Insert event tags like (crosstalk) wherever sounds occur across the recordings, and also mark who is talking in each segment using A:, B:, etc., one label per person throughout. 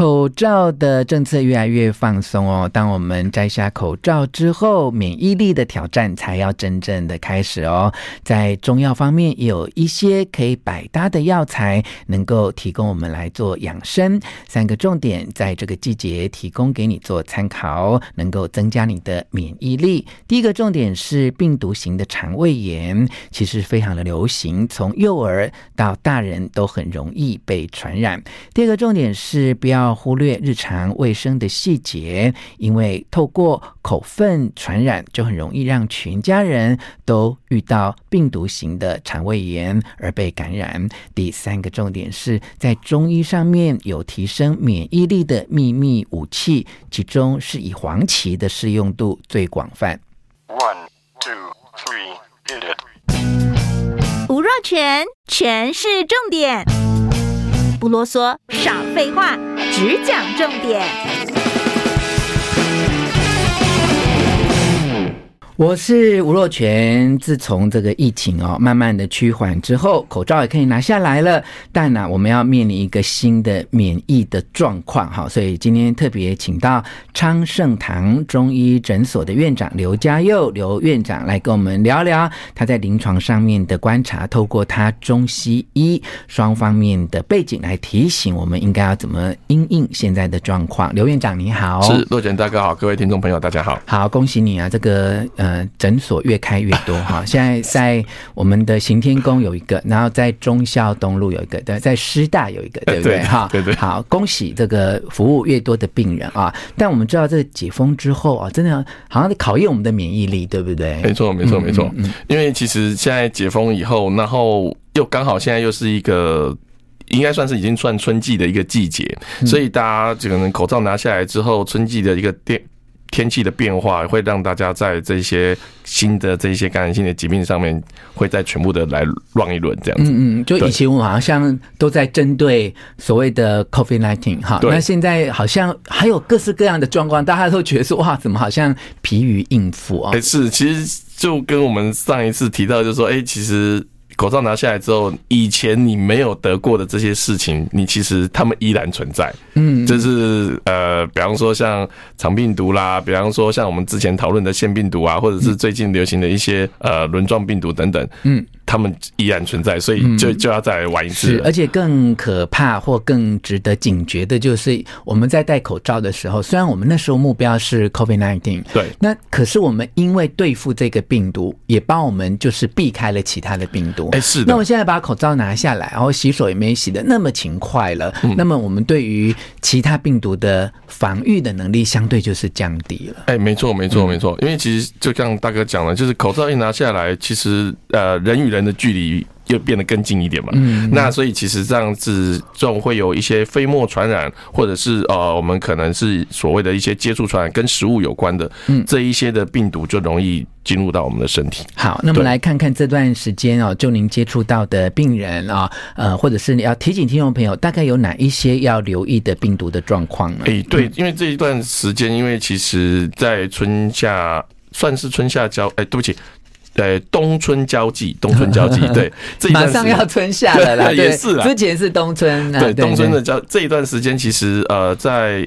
A: 口罩的政策越来越放松哦。当我们摘下口罩之后，免疫力的挑战才要真正的开始哦。在中药方面，也有一些可以百搭的药材，能够提供我们来做养生。三个重点在这个季节提供给你做参考，能够增加你的免疫力。第一个重点是病毒型的肠胃炎，其实非常的流行，从幼儿到大人都很容易被传染。第二个重点是不要。要忽略日常卫生的细节，因为透过口粪传染，就很容易让全家人都遇到病毒型的肠胃炎而被感染。第三个重点是在中医上面有提升免疫力的秘密武器，其中是以黄芪的适用度最广泛。One, two, three, hit
B: it. 吴若权，全是重点。不啰嗦，少废话，只讲重点。
A: 我是吴若权。自从这个疫情哦慢慢的趋缓之后，口罩也可以拿下来了。但呢、我们要面临一个新的免疫的状况哈，所以今天特别请到昌盛堂中医诊所的院长刘家佑刘院长来跟我们聊聊他在临床上面的观察，透过他中西医双方面的背景来提醒我们应该要怎么应应现在的状况。刘院长你好，
C: 是若权大哥好，各位听众朋友大家好，
A: 好恭喜你啊，这个呃。呃，诊所越开越多哈，(laughs) 现在在我们的行天宫有一个，然后在忠孝东路有一个，对，在师大有一个，对不对？哈，
C: 对对。
A: 好，恭喜这个服务越多的病人啊！但我们知道，这个解封之后啊，真的好像在考验我们的免疫力，对不对？
C: 没错，没错，没错。嗯，因为其实现在解封以后，然后又刚好现在又是一个应该算是已经算春季的一个季节，所以大家可能口罩拿下来之后，春季的一个电。天气的变化会让大家在这些新的这些感染性的疾病上面，会再全部的来乱一轮这样子。
A: 嗯嗯，就以前我好像都在针对所谓的 COVID-19 哈，那现在好像还有各式各样的状况，大家都觉得说哇，怎么好像疲于应付啊？
C: 是，其实就跟我们上一次提到，就是说，哎，其实。口罩拿下来之后，以前你没有得过的这些事情，你其实他们依然存在。嗯，就是呃，比方说像肠病毒啦，比方说像我们之前讨论的腺病毒啊，或者是最近流行的一些呃轮状病毒等等。嗯。他们依然存在，所以就就要再来玩一次。
A: 是，而且更可怕或更值得警觉的就是，我们在戴口罩的时候，虽然我们那时候目标是 COVID-19，
C: 对，
A: 那可是我们因为对付这个病毒，也帮我们就是避开了其他的病毒。
C: 哎，是的。
A: 那我现在把口罩拿下来，然后洗手也没洗的那么勤快了，那么我们对于其他病毒的防御的能力相对就是降低了。
C: 哎，没错，没错，没错。因为其实就像大哥讲了，就是口罩一拿下来，其实呃，人与人。的距离又变得更近一点嘛，嗯，那所以其实这样子，这种会有一些飞沫传染，或者是呃，我们可能是所谓的一些接触传染，跟食物有关的，嗯，这一些的病毒就容易进入到我们的身体。
A: 好，那么来看看这段时间哦，就您接触到的病人啊，呃，或者是你要提醒听众朋友，大概有哪一些要留意的病毒的状况呢？
C: 哎，对，因为这一段时间，因为其实在春夏算是春夏交，哎，对不起。对，冬春交际，冬春交际，(laughs) 对，
A: 这马上要春夏了啦，(laughs)
C: 也是啦，
A: 之前是冬春，
C: 对，冬春的交这一段时间，其实呃，在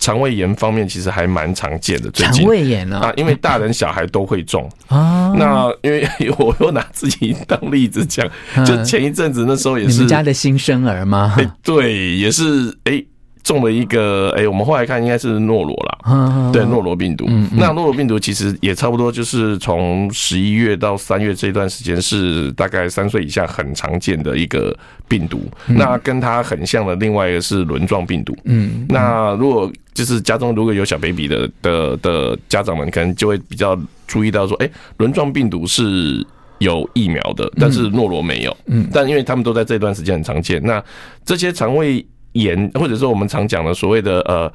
C: 肠胃炎方面，其实还蛮常见的。最近
A: 肠胃炎
C: 啊，因为大人小孩都会中啊。(laughs) 那因为我又拿自己当例子讲，就前一阵子那时候也是
A: 你们家的新生儿吗？
C: 对，也是哎。中了一个，哎、欸，我们后来看应该是诺罗啦，对，诺罗病毒。那诺罗病毒其实也差不多，就是从十一月到三月这段时间是大概三岁以下很常见的一个病毒。那跟它很像的另外一个是轮状病毒。嗯，那如果就是家中如果有小 baby 的的的家长们，可能就会比较注意到说，哎，轮状病毒是有疫苗的，但是诺罗没有。嗯，但因为他们都在这段时间很常见，那这些肠胃。炎，或者说我们常讲的所谓的呃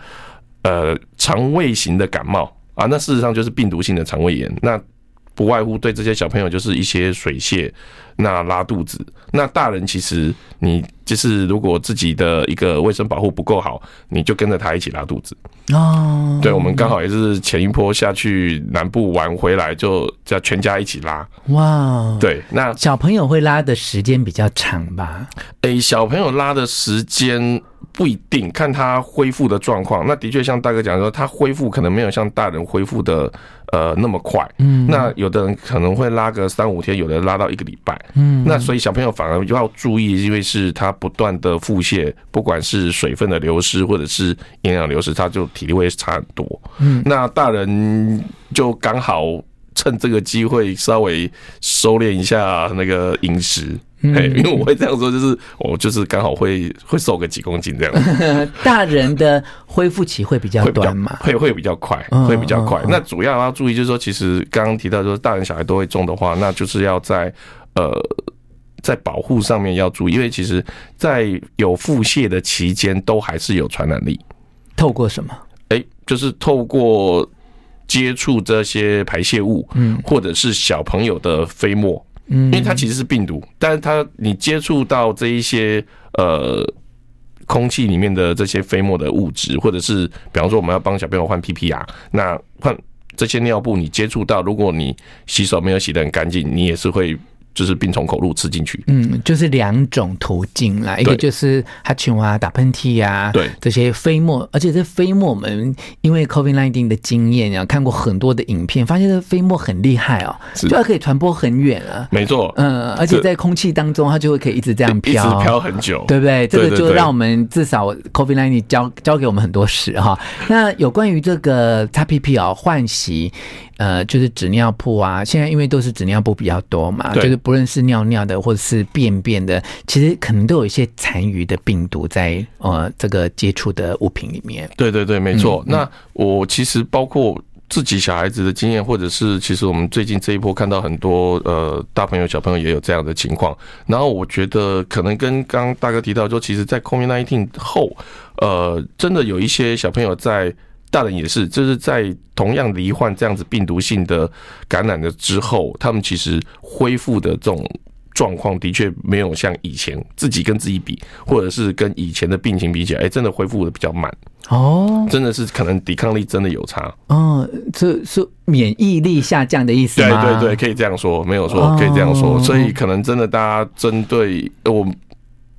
C: 呃肠胃型的感冒啊，那事实上就是病毒性的肠胃炎。那不外乎对这些小朋友就是一些水泻，那拉肚子。那大人其实你就是如果自己的一个卫生保护不够好，你就跟着他一起拉肚子
A: 哦。
C: 对，我们刚好也是前一波下去南部玩回来，就叫全家一起拉。
A: 哇，
C: 对，那
A: 小朋友会拉的时间比较长吧？
C: 诶、欸，小朋友拉的时间。不一定看他恢复的状况，那的确像大哥讲说，他恢复可能没有像大人恢复的呃那么快。嗯，那有的人可能会拉个三五天，有的人拉到一个礼拜。嗯，那所以小朋友反而要注意，因为是他不断的腹泻，不管是水分的流失或者是营养流失，他就体力会差很多。嗯，那大人就刚好趁这个机会稍微收敛一下那个饮食。嗯，因为我会这样说，就是我就是刚好会会瘦个几公斤这样。(laughs)
A: 大人的恢复期会比较短嘛？
C: 会会比较快，会比较快。那主要要注意就是说，其实刚刚提到说，大人小孩都会中的话，那就是要在呃在保护上面要注意，因为其实，在有腹泻的期间，都还是有传染力。
A: 透过什么？
C: 哎，就是透过接触这些排泄物，嗯，或者是小朋友的飞沫。嗯，因为它其实是病毒，但是它你接触到这一些呃空气里面的这些飞沫的物质，或者是比方说我们要帮小朋友换 PPR，那换这些尿布你接触到，如果你洗手没有洗得很干净，你也是会。就是病从口入吃进去，
A: 嗯，就是两种途径啦，一个就是哈欠啊、打喷嚏啊，
C: 对。
A: 这些飞沫，而且这飞沫我们因为 COVID-19 的经验啊，看过很多的影片，发现这飞沫很厉害哦，就它可以传播很远啊，
C: 没错，
A: 嗯，而且在空气当中它就会可以一直这样飘，
C: 一直飘很久，
A: 对不对？这个就让我们至少 COVID-19 教教给我们很多事哈。那有关于这个擦屁屁啊，换洗。呃，就是纸尿布啊，现在因为都是纸尿布比较多嘛，就是不论是尿尿的或者是便便的，其实可能都有一些残余的病毒在呃这个接触的物品里面。
C: 对对对，没错。嗯、那我其实包括自己小孩子的经验，或者是其实我们最近这一波看到很多呃大朋友小朋友也有这样的情况。然后我觉得可能跟刚刚大哥提到说，其实，在 COVID-19 后，呃，真的有一些小朋友在。大人也是，就是在同样罹患这样子病毒性的感染了之后，他们其实恢复的这种状况的确没有像以前自己跟自己比，或者是跟以前的病情比起来，哎，真的恢复的比较慢
A: 哦，
C: 真的是可能抵抗力真的有差
A: 哦，这是免疫力下降的意思吗？
C: 对对对，可以这样说，没有错，可以这样说，所以可能真的大家针对我。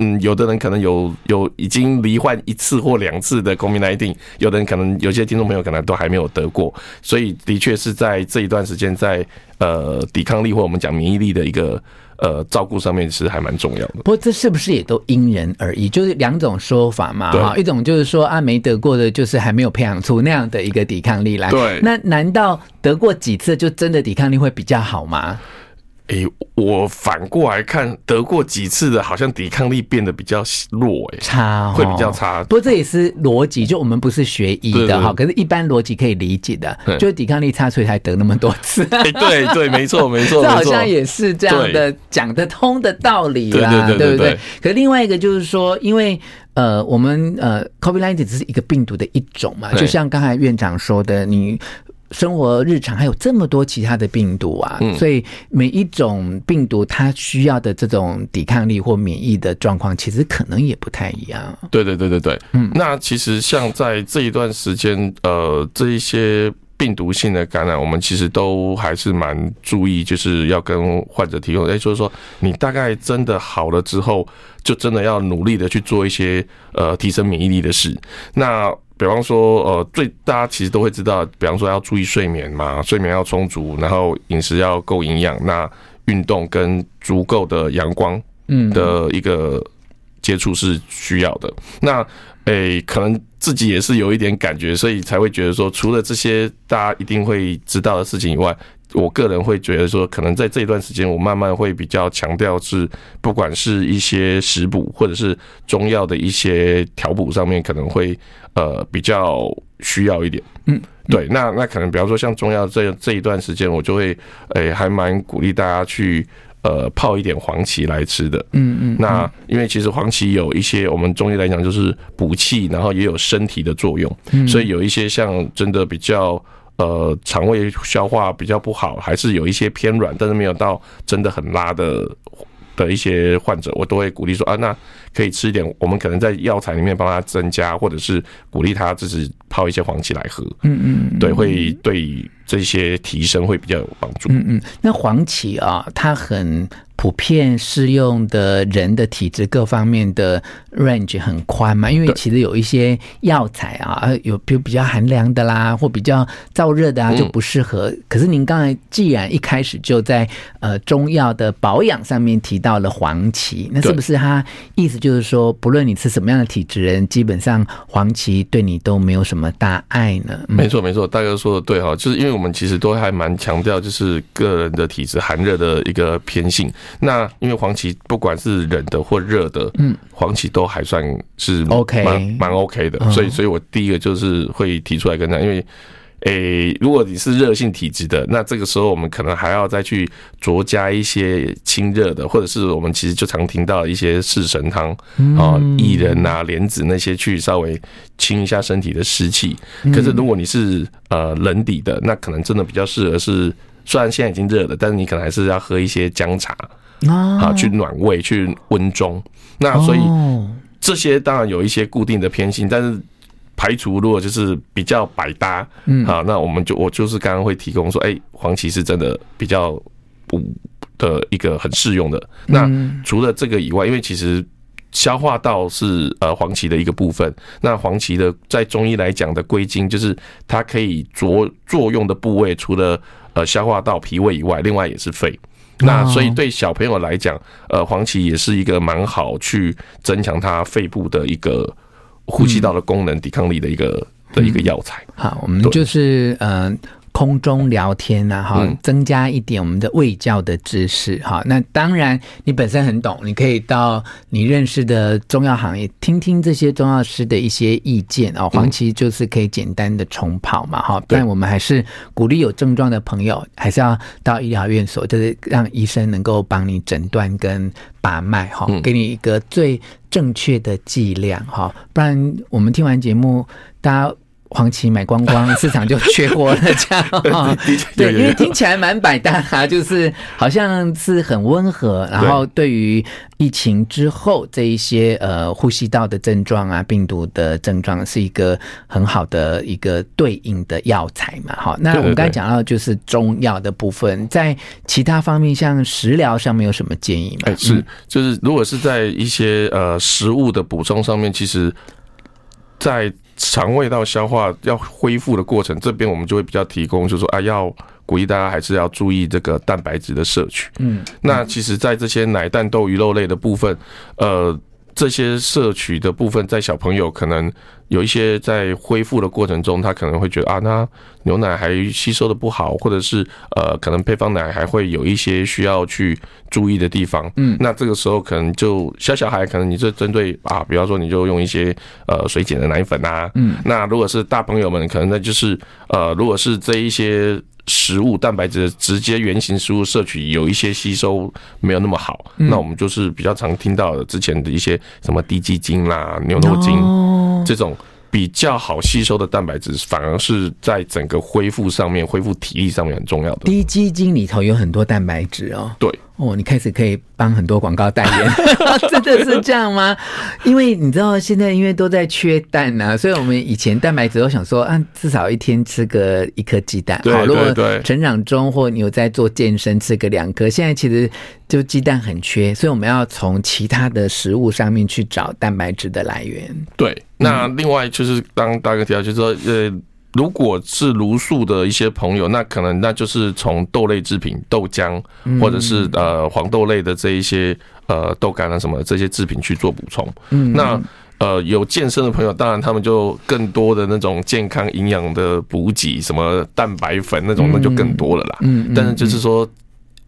C: 嗯，有的人可能有有已经罹患一次或两次的 COVID-19，有的人可能有些听众朋友可能都还没有得过，所以的确是在这一段时间在呃抵抗力或我们讲免疫力的一个呃照顾上面是还蛮重要的。
A: 不过这是不是也都因人而异？就是两种说法嘛，哈，一种就是说啊没得过的，就是还没有培养出那样的一个抵抗力来。
C: 对，
A: 那难道得过几次就真的抵抗力会比较好吗？
C: 哎、欸，我反过来看，得过几次的，好像抵抗力变得比较弱，哎，
A: 差，
C: 会比较差。
A: 不过这也是逻辑，就我们不是学医的哈，可是一般逻辑可以理解的，就是抵抗力差，所以才得那么多次。
C: 对对，没错 (laughs) 没错，
A: 这好像也是这样的讲得通的道理啦，对不对？可另外一个就是说，因为呃，我们呃，COVID-19 只是一个病毒的一种嘛，就像刚才院长说的，你。生活日常还有这么多其他的病毒啊，所以每一种病毒它需要的这种抵抗力或免疫的状况，其实可能也不太一样。
C: 对对对对对，嗯，那其实像在这一段时间，呃，这一些病毒性的感染，我们其实都还是蛮注意，就是要跟患者提供，哎，就是说你大概真的好了之后，就真的要努力的去做一些呃提升免疫力的事。那比方说，呃，最大家其实都会知道，比方说要注意睡眠嘛，睡眠要充足，然后饮食要够营养，那运动跟足够的阳光，嗯，的一个接触是需要的。那，诶、欸，可能自己也是有一点感觉，所以才会觉得说，除了这些大家一定会知道的事情以外。我个人会觉得说，可能在这一段时间，我慢慢会比较强调是，不管是一些食补或者是中药的一些调补上面，可能会呃比较需要一点。嗯，对，那那可能比方说像中药这这一段时间，我就会诶、欸、还蛮鼓励大家去呃泡一点黄芪来吃的。嗯嗯，那因为其实黄芪有一些我们中医来讲就是补气，然后也有身体的作用，所以有一些像真的比较。呃，肠胃消化比较不好，还是有一些偏软，但是没有到真的很拉的的一些患者，我都会鼓励说啊，那可以吃一点，我们可能在药材里面帮他增加，或者是鼓励他自己泡一些黄芪来喝。嗯嗯，对，会对这些提升会比较有帮助。
A: 嗯嗯，那黄芪啊，它很。普遍适用的人的体质各方面的 range 很宽嘛，因为其实有一些药材啊，有比如比较寒凉的啦，或比较燥热的啊，就不适合。嗯、可是您刚才既然一开始就在呃中药的保养上面提到了黄芪，那是不是它意思就是说，不论你是什么样的体质人，基本上黄芪对你都没有什么大碍呢？
C: 嗯、没错没错，大哥说的对哈，就是因为我们其实都还蛮强调，就是个人的体质寒热的一个偏性。那因为黄芪不管是冷的或热的，嗯，黄芪都还算是 OK，蛮蛮 OK 的，所以所以我第一个就是会提出来跟他，因为，诶，如果你是热性体质的，那这个时候我们可能还要再去酌加一些清热的，或者是我们其实就常听到一些四神汤啊、薏仁啊、莲子那些去稍微清一下身体的湿气。可是如果你是呃冷底的，那可能真的比较适合是，虽然现在已经热了，但是你可能还是要喝一些姜茶。啊，去暖胃，去温中。那所以这些当然有一些固定的偏性，但是排除如果就是比较百搭，嗯，好，那我们就我就是刚刚会提供说，哎，黄芪是真的比较补的一个很适用的。那除了这个以外，因为其实消化道是呃黄芪的一个部分，那黄芪的在中医来讲的归经，就是它可以作作用的部位，除了呃消化道、脾胃以外，另外也是肺。那所以对小朋友来讲，呃，黄芪也是一个蛮好去增强他肺部的一个呼吸道的功能、抵抗力的一个的一个药材。
A: 好，我们就是嗯。空中聊天呐，哈，增加一点我们的卫教的知识，哈。那当然，你本身很懂，你可以到你认识的中药行业听听这些中药师的一些意见哦。黄芪就是可以简单的冲泡嘛，哈。但我们还是鼓励有症状的朋友，还是要到医疗院所，就是让医生能够帮你诊断跟把脉，哈，给你一个最正确的剂量，哈。不然我们听完节目，大家。黄芪买光光，(laughs) 市场就缺货了，这样 (laughs) 对，因为听起来蛮百搭啊，就是好像是很温和，然后对。于疫情之后这一些呃呼吸道的症状啊、病毒的症状，是一个很好的一个对应的药材嘛。好，那我们刚才讲到就是中药的部分，在其他方面，像食疗上面有什么建议吗？
C: 哎，是，就是如果是在一些呃食物的补充上面，其实，在肠胃道消化要恢复的过程，这边我们就会比较提供，就是说啊，要鼓励大家还是要注意这个蛋白质的摄取。嗯，那其实，在这些奶蛋豆鱼肉类的部分，呃。这些摄取的部分，在小朋友可能有一些在恢复的过程中，他可能会觉得啊，那牛奶还吸收的不好，或者是呃，可能配方奶还会有一些需要去注意的地方。嗯，那这个时候可能就小小孩，可能你就针对啊，比方说你就用一些呃水解的奶粉啊。嗯，那如果是大朋友们，可能那就是呃，如果是这一些。食物蛋白质直接原型食物摄取有一些吸收没有那么好，那我们就是比较常听到的之前的一些什么低鸡精啦、牛肉精这种比较好吸收的蛋白质，反而是在整个恢复上面、恢复体力上面很重要的。
A: 低鸡精里头有很多蛋白质哦。
C: 对。
A: 哦，你开始可以帮很多广告代言，(laughs) 真的是这样吗？因为你知道现在因为都在缺蛋呐、啊，所以我们以前蛋白质都想说啊，至少一天吃个一颗鸡蛋。好，如果成长中或你有在做健身，吃个两颗。现在其实就鸡蛋很缺，所以我们要从其他的食物上面去找蛋白质的来源。
C: 对，那另外就是当大哥提到，就是说呃。如果是茹素的一些朋友，那可能那就是从豆类制品、豆浆，或者是呃黄豆类的这一些呃豆干啊什么的这些制品去做补充。嗯，那呃有健身的朋友，当然他们就更多的那种健康营养的补给，什么蛋白粉那种，那就更多了啦。嗯，但是就是说，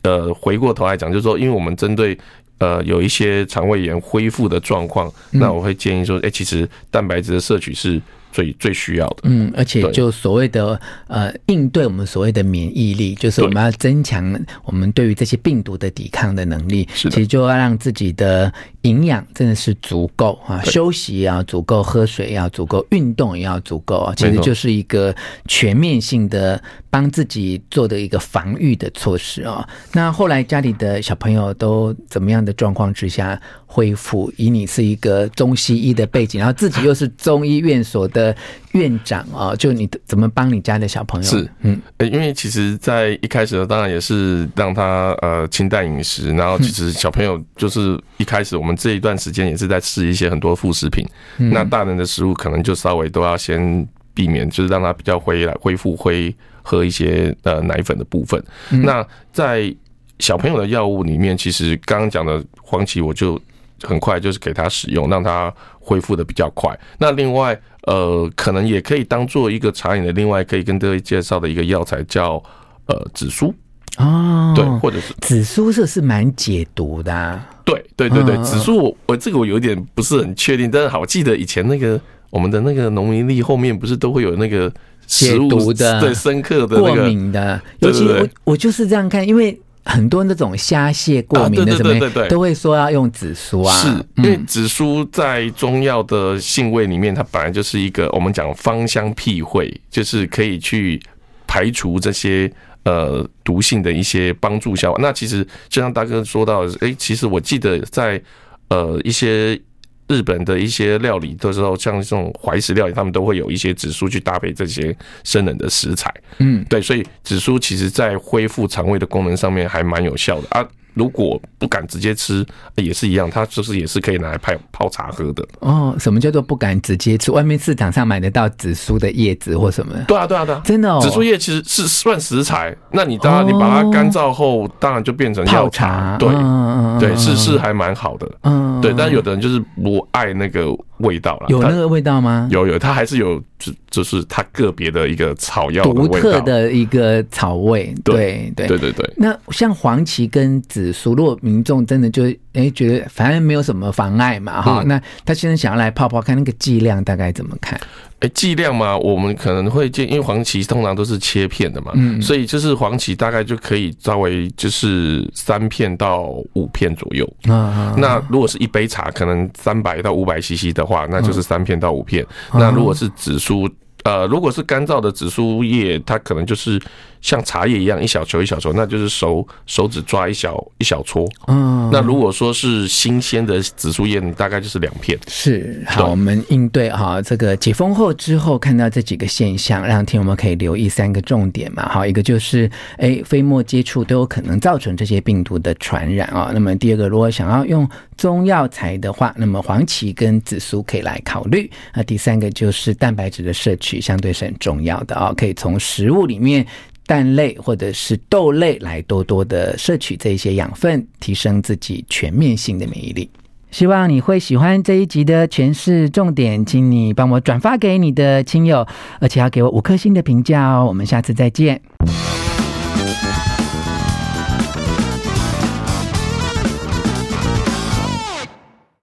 C: 呃，回过头来讲，就是说，因为我们针对呃有一些肠胃炎恢复的状况，那我会建议说，哎，其实蛋白质的摄取是。最最需要的，
A: 嗯，而且就所谓的呃应对我们所谓的免疫力，就是我们要增强我们对于这些病毒的抵抗的能力，是其实就要让自己的营养真的是足够啊，休息也要足够，喝水也要足够，运动也要足够啊，其实就是一个全面性的帮自己做的一个防御的措施啊。那后来家里的小朋友都怎么样的状况之下恢复？以你是一个中西医的背景，然后自己又是中医院所的院长啊，就你怎么帮你家的小朋友？
C: 是嗯，因为其实，在一开始呢，当然也是让他呃清淡饮食，然后其实小朋友就是一开始我们。这一段时间也是在吃一些很多副食品，嗯、那大人的食物可能就稍微都要先避免，就是让他比较回来恢复，会喝一些呃奶粉的部分。嗯、那在小朋友的药物里面，其实刚刚讲的黄芪，我就很快就是给他使用，让他恢复的比较快。那另外呃，可能也可以当做一个茶饮的，另外可以跟各位介绍的一个药材叫呃紫苏。
A: 哦，
C: 对，或者是
A: 紫苏，这是蛮解毒的啊。
C: 对，对，对，对，紫苏，我我这个我有点不是很确定，但是好记得以前那个我们的那个农民历后面不是都会有那个
A: 解毒的、
C: 对深刻的、过
A: 敏的，尤其我我就是这样看，因为很多那种虾蟹过敏的什么，都会说要用紫苏啊。
C: 是因为紫苏在中药的性味里面，它本来就是一个我们讲芳香辟秽，就是可以去排除这些。呃，毒性的一些帮助效果。那其实就像大哥说到，哎、欸，其实我记得在呃一些日本的一些料理的时候，像这种怀石料理，他们都会有一些紫苏去搭配这些生冷的食材。嗯，对，所以紫苏其实在恢复肠胃的功能上面还蛮有效的啊。如果不敢直接吃，也是一样，它就是也是可以拿来泡泡茶喝的。
A: 哦，什么叫做不敢直接吃？外面市场上买得到紫苏的叶子或什么？
C: 对啊，对啊，对啊，
A: 真的哦。
C: 紫苏叶其实是算食材，那你当然你把它干燥后，当然就变成泡茶。对，对，是是还蛮好的。嗯，对，但有的人就是不爱那个味道了。
A: 有那个味道吗？
C: 有有，它还是有，就就是它个别的一个草药独
A: 特的一个草味。对对
C: 对对对。
A: 那像黄芪跟紫。苏，如果民众真的就哎、欸、觉得反正没有什么妨碍嘛哈，嗯、那他现在想要来泡泡看那个剂量大概怎么看？
C: 哎、欸，剂量嘛，我们可能会建议，因为黄芪通常都是切片的嘛，嗯，所以就是黄芪大概就可以稍微就是三片到五片左右啊。那如果是一杯茶，可能三百到五百 CC 的话，那就是三片到五片。嗯、那如果是紫苏，呃，如果是干燥的紫苏叶，它可能就是。像茶叶一样一小球一小球，那就是手手指抓一小一小撮。嗯，那如果说是新鲜的紫苏叶，大概就是两片。
A: 是，好，我们应对哈这个解封后之后看到这几个现象，让听我们可以留意三个重点嘛。好，一个就是哎、欸，飞沫接触都有可能造成这些病毒的传染啊。那么第二个，如果想要用中药材的话，那么黄芪跟紫苏可以来考虑。那第三个就是蛋白质的摄取相对是很重要的啊，可以从食物里面。蛋类或者是豆类来多多的摄取这一些养分，提升自己全面性的免疫力。希望你会喜欢这一集的诠释重点，请你帮我转发给你的亲友，而且要给我五颗星的评价哦。我们下次再见。